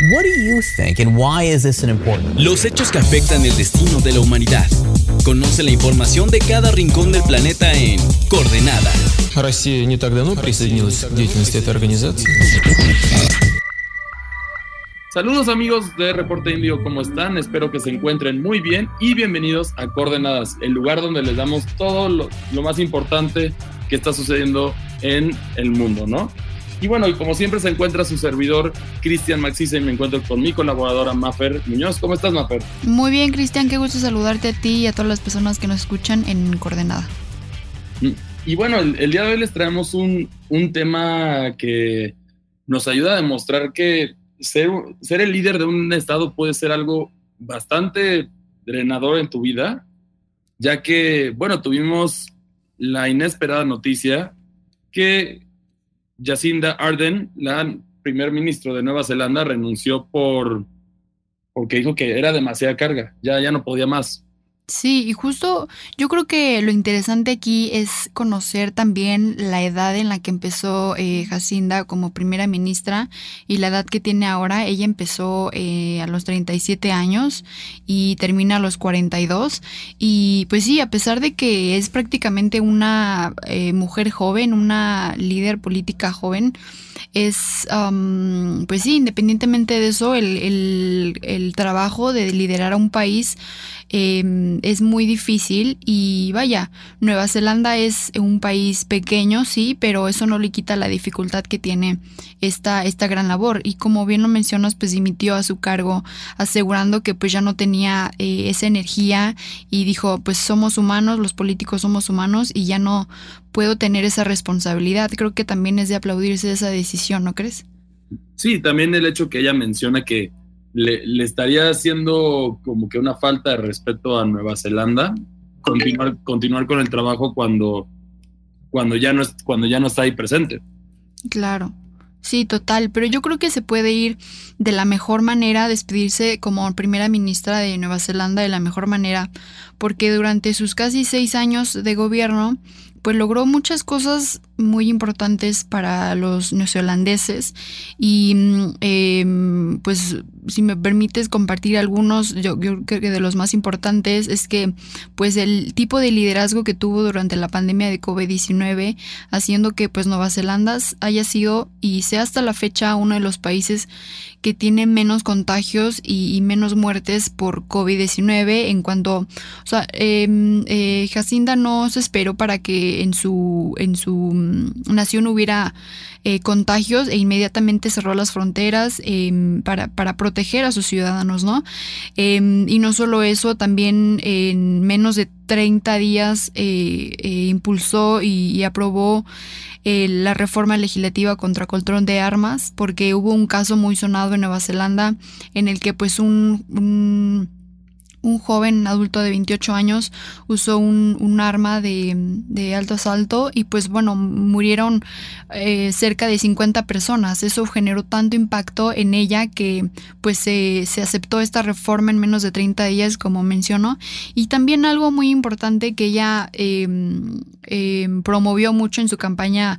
What do you think and why is this an important? Los hechos que afectan el destino de la humanidad. Conoce la información de cada rincón del planeta en Coordenada. Россия не так давно присоединилась к деятельности этой организации. Saludos amigos de Reporte Indio, ¿cómo están? Espero que se encuentren muy bien y bienvenidos a Coordenadas, el lugar donde les damos todo lo, lo más importante que está sucediendo en el mundo, ¿no? Y bueno, y como siempre se encuentra su servidor Cristian Maxise y me encuentro con mi colaboradora Mafer Muñoz. ¿Cómo estás, Mafer? Muy bien, Cristian, qué gusto saludarte a ti y a todas las personas que nos escuchan en Coordenada. Y bueno, el, el día de hoy les traemos un, un, tema que nos ayuda a demostrar que ser, ser el líder de un estado puede ser algo bastante drenador en tu vida, ya que, bueno, tuvimos la inesperada noticia que Jacinda Ardern, la primer ministro de Nueva Zelanda, renunció por porque dijo que era demasiada carga, ya, ya no podía más. Sí, y justo yo creo que lo interesante aquí es conocer también la edad en la que empezó eh, Jacinda como primera ministra y la edad que tiene ahora. Ella empezó eh, a los 37 años y termina a los 42. Y pues sí, a pesar de que es prácticamente una eh, mujer joven, una líder política joven, es, um, pues sí, independientemente de eso, el, el, el trabajo de liderar a un país eh, es muy difícil y vaya, Nueva Zelanda es un país pequeño, sí, pero eso no le quita la dificultad que tiene esta, esta gran labor y como bien lo mencionas, pues dimitió a su cargo asegurando que pues ya no tenía eh, esa energía y dijo pues somos humanos, los políticos somos humanos y ya no puedo tener esa responsabilidad. Creo que también es de aplaudirse esa decisión, ¿no crees? Sí, también el hecho que ella menciona que le, le, estaría haciendo como que una falta de respeto a Nueva Zelanda continuar, continuar con el trabajo cuando, cuando, ya no es, cuando ya no está ahí presente. Claro. Sí, total, pero yo creo que se puede ir de la mejor manera, despedirse como primera ministra de Nueva Zelanda de la mejor manera, porque durante sus casi seis años de gobierno, pues logró muchas cosas muy importantes para los neozelandeses y eh, pues si me permites compartir algunos, yo, creo que de los más importantes es que pues el tipo de liderazgo que tuvo durante la pandemia de COVID-19 haciendo que pues Nueva Zelanda haya sido y sea hasta la fecha uno de los países que tiene menos contagios y, y menos muertes por COVID-19 en cuanto, o sea, eh, eh, Jacinda no se esperó para que en su, en su nación hubiera eh, contagios e inmediatamente cerró las fronteras eh, para, para, proteger a sus ciudadanos, ¿no? Eh, y no solo eso, también en menos de 30 días impulsó y, y aprobó la reforma legislativa contra control de armas, porque hubo un caso muy sonado en Nueva Zelanda en el que pues un, un un joven adulto de 28 años usó un, un arma de, de, alto asalto y pues bueno, murieron eh, cerca de 50 personas. Eso generó tanto impacto en ella que pues se, se aceptó esta reforma en menos de 30 días, como mencionó. Y también algo muy importante que ella eh, eh, promovió mucho en su campaña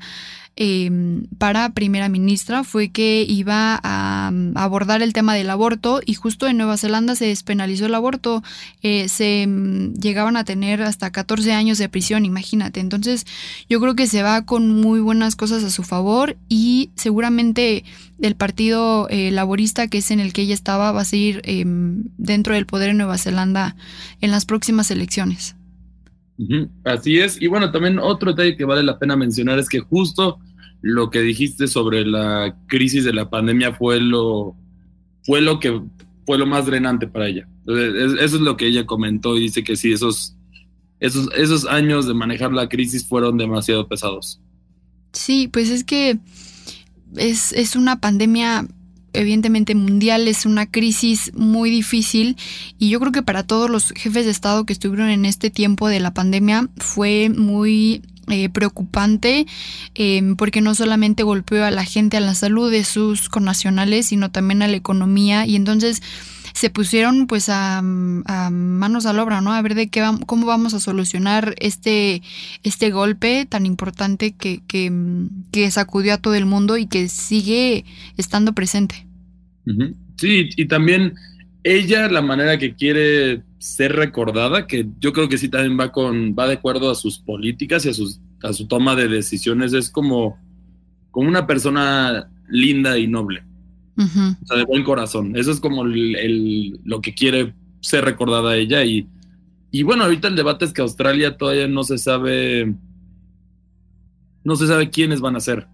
eh, para primera ministra fue que iba a, a, abordar el tema del aborto y justo en Nueva Zelanda se despenalizó el aborto, eh, se um, llegaban a tener hasta 14 años de prisión, imagínate. Entonces yo creo que se va con muy buenas cosas a su favor y seguramente el partido eh, laborista que es en el que ella estaba va a seguir eh, dentro del poder en Nueva Zelanda en las próximas elecciones. Así es. Y bueno, también otro detalle que vale la pena mencionar es que justo lo que dijiste sobre la crisis de la pandemia fue lo, fue lo que fue lo más drenante para ella. Eso es lo que ella comentó y dice que sí, esos, esos, esos años de manejar la crisis fueron demasiado pesados. Sí, pues es que es, es una pandemia evidentemente mundial, es una crisis muy difícil y yo creo que para todos los jefes de Estado que estuvieron en este tiempo de la pandemia fue muy eh, preocupante eh, porque no solamente golpeó a la gente, a la salud de sus connacionales, sino también a la economía y entonces se pusieron pues a, manos a la obra, ¿no? A ver de qué cómo vamos a solucionar este, este golpe tan importante que, que, que, sacudió a todo el mundo y que sigue estando presente. Sí, y también ella, la manera que quiere ser recordada, que yo creo que sí también va con, va de acuerdo a sus políticas y a, sus, a su toma de decisiones, es como, como una persona linda y noble. O sea, de buen corazón. Eso es como el, lo que quiere ser recordada ella. Y, y bueno, ahorita el debate es que Australia todavía no se sabe. No se sabe quiénes van a ser.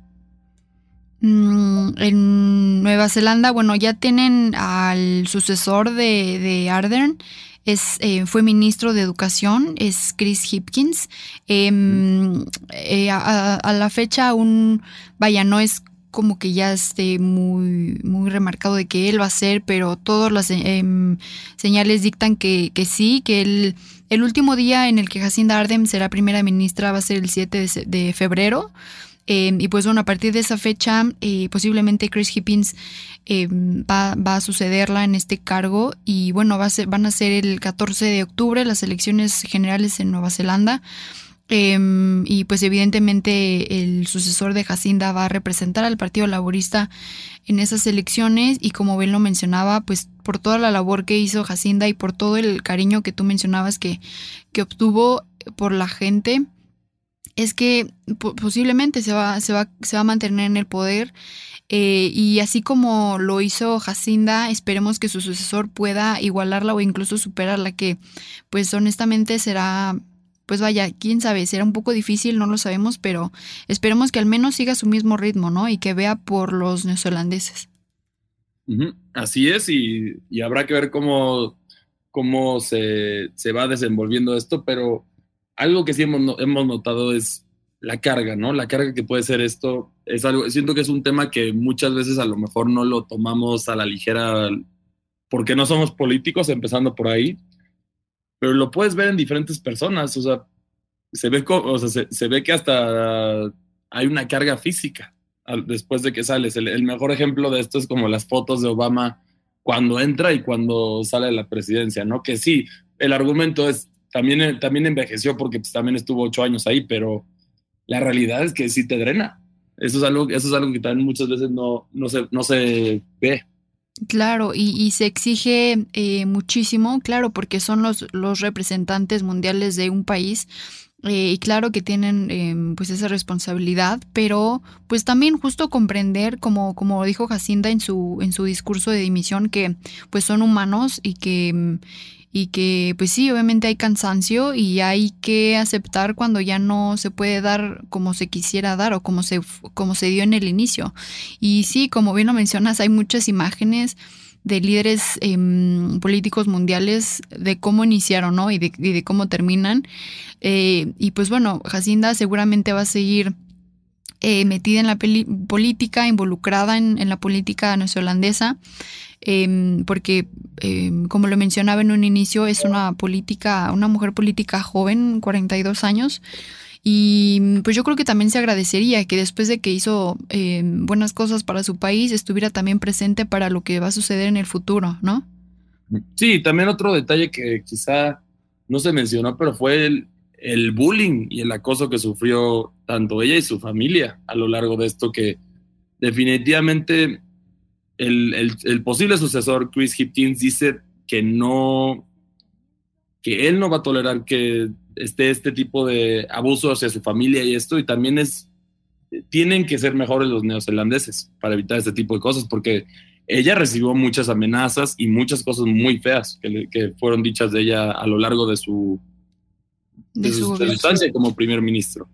Mm, en Nueva Zelanda, bueno, ya tienen al sucesor de, de Ardern, es, eh, fue ministro de Educación, es Chris Hipkins. Em, eh, a, la fecha aún, vaya, no es como que ya esté muy, muy remarcado de que él va a ser, pero todas las em, señales dictan que, que, sí, que el, el último día en el que Jacinda Ardern será primera ministra va a ser el 7 de febrero. Em, y pues bueno, a partir de esa fecha, eh, posiblemente Chris Hippins em, va, a sucederla en este cargo. Y bueno, va a ser, van a ser el 14 de octubre las elecciones generales en Nueva Zelanda. Em, y pues evidentemente el sucesor de Jacinda va a representar al Partido Laborista en esas elecciones. Y como bien lo mencionaba, pues por toda la labor que hizo Jacinda y por todo el cariño que tú mencionabas que, que obtuvo por la gente, es que posiblemente se va, se, va, se va a mantener en el poder. Eh, y así como lo hizo Jacinda, esperemos que su sucesor pueda igualarla o incluso superarla, que pues honestamente será, pues vaya, quién sabe, será un poco difícil, no lo sabemos, pero esperemos que al menos siga su mismo ritmo, ¿no? Y que vea por los neozelandeses. Así es, y, y, habrá que ver cómo, cómo se, se va desenvolviendo esto, pero algo que sí hemos, hemos notado es la carga, ¿no? La carga que puede ser esto es algo, siento que es un tema que muchas veces a lo mejor no lo tomamos a la ligera porque no somos políticos, empezando por ahí, pero lo puedes ver en diferentes personas, o sea, se ve, o sea, se, ve que hasta hay una carga física después de que sales. El, mejor ejemplo de esto es como las fotos de Obama cuando entra y cuando sale de la presidencia, ¿no? Que sí, el argumento es, también, también envejeció porque pues, también estuvo ocho años ahí, pero la realidad es que sí te drena. Eso es algo, eso es algo que también muchas veces no, no, se, no se ve. Claro, y, se exige eh, muchísimo, claro, porque son los, los representantes mundiales de un país eh, y claro que tienen em, pues esa responsabilidad, pero pues también justo comprender, como, como dijo Jacinda en su, en su discurso de dimisión, que pues son humanos y que em, y que pues sí, obviamente hay cansancio y hay que aceptar cuando ya no se puede dar como se quisiera dar o como se, como se dio en el inicio. Y sí, como bien lo mencionas, hay muchas imágenes de líderes em, políticos mundiales de cómo iniciaron ¿no? y, de, cómo terminan. Eh, y pues bueno, Jacinda seguramente va a seguir eh, metida en la política, involucrada en, en la política neozelandesa. Em, porque, em, como lo mencionaba en un inicio, es una política, una mujer política joven, 42 años. Y pues yo creo que también se agradecería que después de que hizo em, buenas cosas para su país, estuviera también presente para lo que va a suceder en el futuro, ¿no? Sí, también otro detalle que quizá no se mencionó, pero fue el, el bullying y el acoso que sufrió tanto ella y su familia a lo largo de esto que definitivamente el, posible sucesor, Chris Hipkins, dice que no, que él no va a tolerar que esté este tipo de abuso hacia su familia y esto, y también es, tienen que ser mejores los neozelandeses para evitar este tipo de cosas, porque ella recibió muchas amenazas y muchas cosas muy feas que, fueron dichas de ella a lo largo de su, de, su, estancia como primer ministro.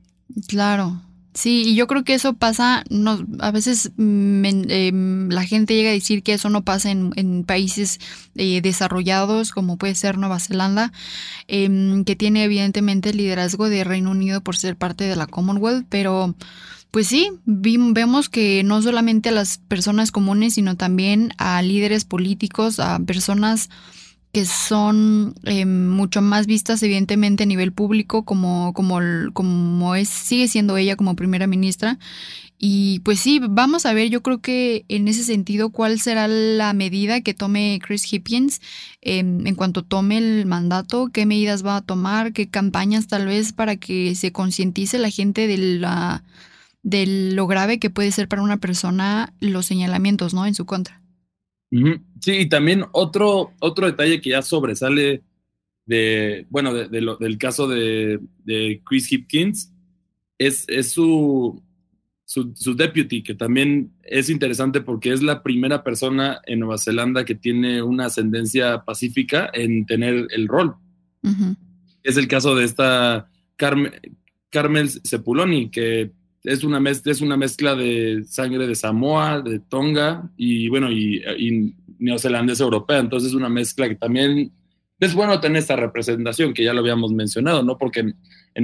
Claro, Sí, y yo creo que eso pasa, no, a veces mm, em, la gente llega a decir que eso no pasa en, países eh, desarrollados como puede ser Nueva Zelanda, em, que tiene evidentemente el liderazgo de Reino Unido por ser parte de la Commonwealth, pero pues sí, vemos que no solamente a las personas comunes, sino también a líderes políticos, a personas que son eh, mucho más vistas evidentemente a nivel público como, como, como es, sigue siendo ella como primera ministra. Y pues sí, vamos a ver, yo creo que en ese sentido, cuál será la medida que tome Chris Hipkins em, en cuanto tome el mandato, qué medidas va a tomar, qué campañas tal vez para que se concientice la gente de la de lo grave que puede ser para una persona los señalamientos, ¿no? En su contra. Sí, y también otro, otro detalle que ya sobresale de, bueno, del caso de, Chris Hipkins es, es su, su, deputy, que también es interesante porque es la primera persona en Nueva Zelanda que tiene una ascendencia pacífica en tener el rol. Es el caso de esta Carmel Sepuloni, que es una, mezcla, es una mezcla de sangre de Samoa, de Tonga y bueno, y, neozelandesa europea. Entonces es una mezcla que también es bueno tener esta representación, que ya lo habíamos mencionado, ¿no? Porque en,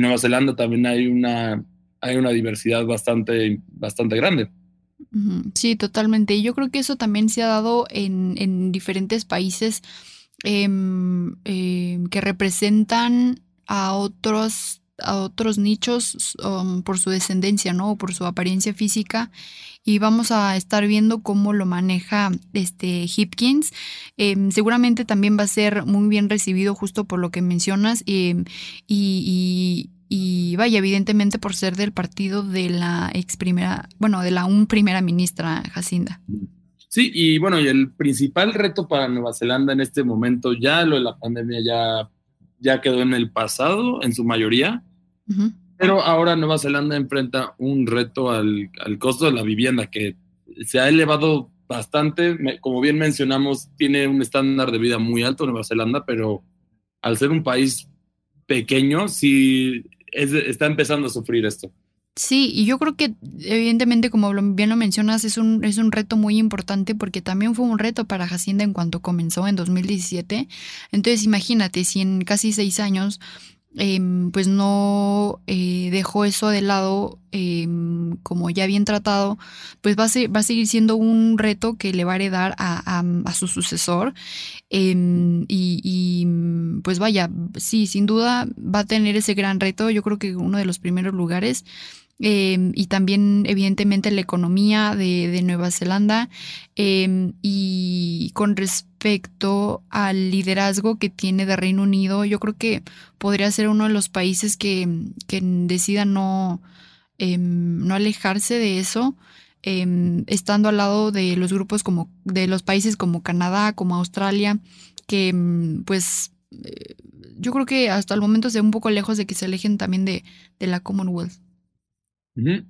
Nueva Zelanda también hay una, hay una diversidad bastante, bastante grande. Sí, totalmente. Y yo creo que eso también se ha dado en, en diferentes países em, em, que representan a otros a otros nichos um, por su descendencia, ¿no? O por su apariencia física. Y vamos a estar viendo cómo lo maneja este Hipkins. Em, seguramente también va a ser muy bien recibido justo por lo que mencionas. Em, y, y, vaya, evidentemente por ser del partido de la ex primera, bueno, de la un primera ministra Jacinda. Sí, y bueno, y el principal reto para Nueva Zelanda en este momento, ya lo de la pandemia ya ya quedó en el pasado en su mayoría, pero ahora Nueva Zelanda enfrenta un reto al, costo de la vivienda que se ha elevado bastante, como bien mencionamos, tiene un estándar de vida muy alto Nueva Zelanda, pero al ser un país pequeño, sí está empezando a sufrir esto. Sí, y yo creo que evidentemente, como bien lo mencionas, es un, es un reto muy importante porque también fue un reto para Hacienda en cuanto comenzó en 2017. Entonces, imagínate, si en casi seis años em, pues no eh, dejó eso de lado em, como ya bien tratado, pues va a, va a seguir siendo un reto que le va a heredar a, su sucesor. Em, y, y, pues vaya, sí, sin duda va a tener ese gran reto. Yo creo que uno de los primeros lugares y también evidentemente la economía de, Nueva Zelanda y con respecto al liderazgo que tiene de Reino Unido, yo creo que podría ser uno de los países que, que decida no, em, no alejarse de eso. estando al lado de los grupos como de los países como Canadá, como Australia, que pues eh, yo creo que hasta el momento se un poco lejos de que se alejen también de, de la Commonwealth.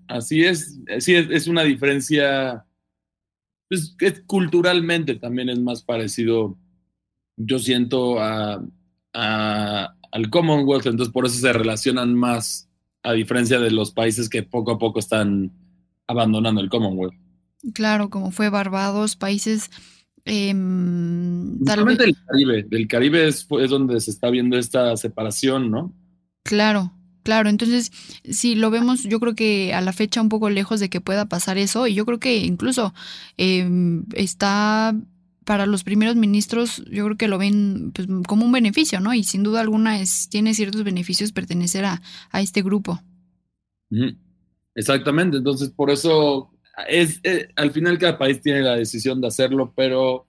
Así es, sí, es, una diferencia, pues, culturalmente también es más parecido, yo siento, a, al Commonwealth, entonces por eso se relacionan más, a diferencia de los países que poco a poco están abandonando el Commonwealth. Claro, como fue Barbados, países... Eh, del Caribe, del Caribe es, es donde se está viendo esta separación, ¿no? Claro, Claro, entonces si lo vemos, yo creo que a la fecha un poco lejos de que pueda pasar eso, y yo creo que incluso em, está para los primeros ministros, yo creo que lo ven pues, como un beneficio, ¿no? Y sin duda alguna es, tiene ciertos beneficios pertenecer a, este grupo. Exactamente, entonces por eso es, eh, al final cada país tiene la decisión de hacerlo, pero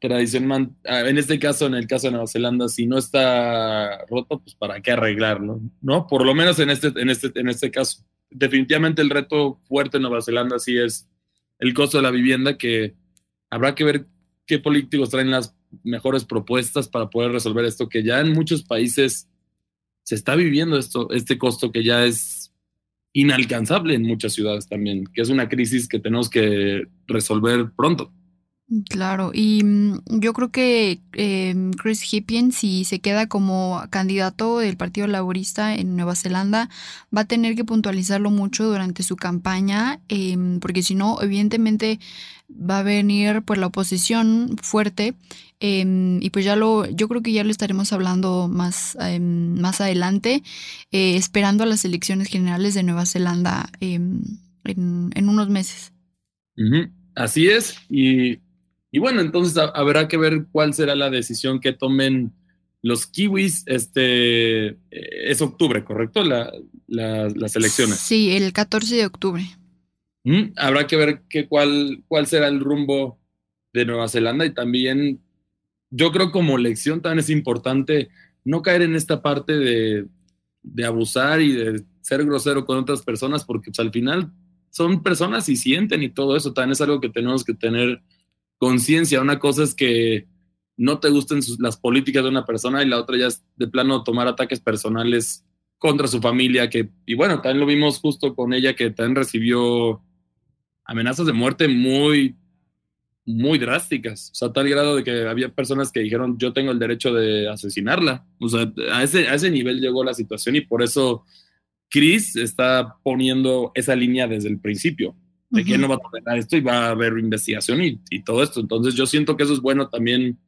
tradición, ah, en este caso, en el caso de Nueva Zelanda, si no está roto, pues para qué arreglarlo, ¿no? Por lo menos en este, en este, en este caso. Definitivamente el reto fuerte en Nueva Zelanda sí es el costo de la vivienda, que habrá que ver qué políticos traen las mejores propuestas para poder resolver esto, que ya en muchos países se está viviendo esto, este costo que ya es inalcanzable en muchas ciudades también, que es una crisis que tenemos que resolver pronto. Claro, y mm, yo creo que em, Chris Hipkins, si se queda como candidato del Partido Laborista en Nueva Zelanda, va a tener que puntualizarlo mucho durante su campaña, em, porque si no, evidentemente va a venir pues la oposición fuerte em, y pues ya lo, yo creo que ya lo estaremos hablando más, más adelante, eh, esperando a las elecciones generales de Nueva Zelanda en, en, unos meses. Así es, y y bueno, entonces habrá que ver cuál será la decisión que tomen los kiwis. Este eh, es octubre, ¿correcto? las elecciones. Sí, el 14 de octubre. Mm, habrá que ver qué cuál, cuál será el rumbo de Nueva Zelanda y también yo creo como lección también es importante no caer en esta parte de, de abusar y de ser grosero con otras personas porque pues, al final son personas y sienten y todo eso también es algo que tenemos que tener conciencia. Una cosa es que no te gusten las políticas de una persona y la otra ya es de plano tomar ataques personales contra su familia, que, y bueno, también lo vimos justo con ella, que también recibió amenazas de muerte muy, muy drásticas, o sea, tal grado de que había personas que dijeron, yo tengo el derecho de asesinarla, o sea, a ese, a ese nivel llegó la situación y por eso Chris está poniendo esa línea desde el principio, de que no va a tolerar esto y va a haber investigación y, y, todo esto, entonces yo siento que eso es bueno también.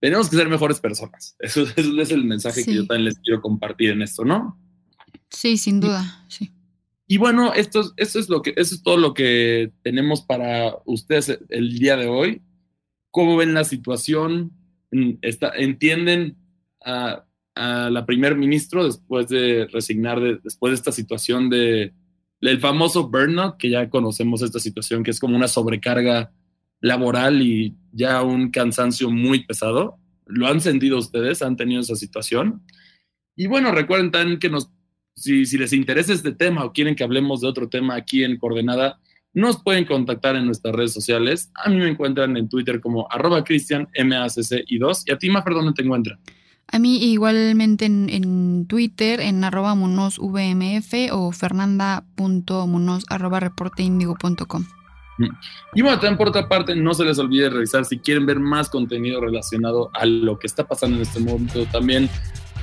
Tenemos que ser mejores personas. Eso, es el mensaje que yo también les quiero compartir en esto, ¿no? Sí, sin duda, sí. Y bueno, esto, esto, es lo que, eso es todo lo que tenemos para ustedes el día de hoy. ¿Cómo ven la situación? Está, ¿Entienden a, a la primer ministro después de resignar, después de esta situación de el famoso burnout, que ya conocemos esta situación, que es como una sobrecarga laboral y ya un cansancio muy pesado? ¿Lo han sentido ustedes? ¿Han tenido esa situación? Y bueno, recuerden también que nos si, les interesa este tema o quieren que hablemos de otro tema aquí en Coordenada, nos pueden contactar en nuestras redes sociales. A mí me encuentran en Twitter como arroba cristian y 2 ¿Y a ti, Mafer, dónde te encuentran? A mí igualmente en, Twitter, en arroba monosvmf o fernanda.monos arroba reporteindigo.com. Mm. Y bueno, también por otra parte, no se les olvide revisar si quieren ver más contenido relacionado a lo que está pasando en este momento. También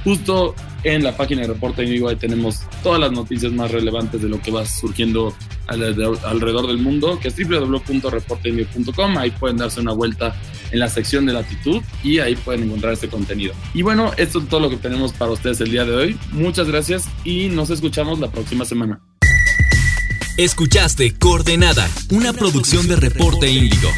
Justo en la página de Reporte Vigo ahí tenemos todas las noticias más relevantes de lo que va surgiendo alrededor del mundo, que es www.reporteindigo.com. Ahí pueden darse una vuelta en la sección de latitud y ahí pueden encontrar este contenido. Y bueno, esto es todo lo que tenemos para ustedes el día de hoy. Muchas gracias y nos escuchamos la próxima semana. Escuchaste Coordenada, una producción de Reporte Índigo.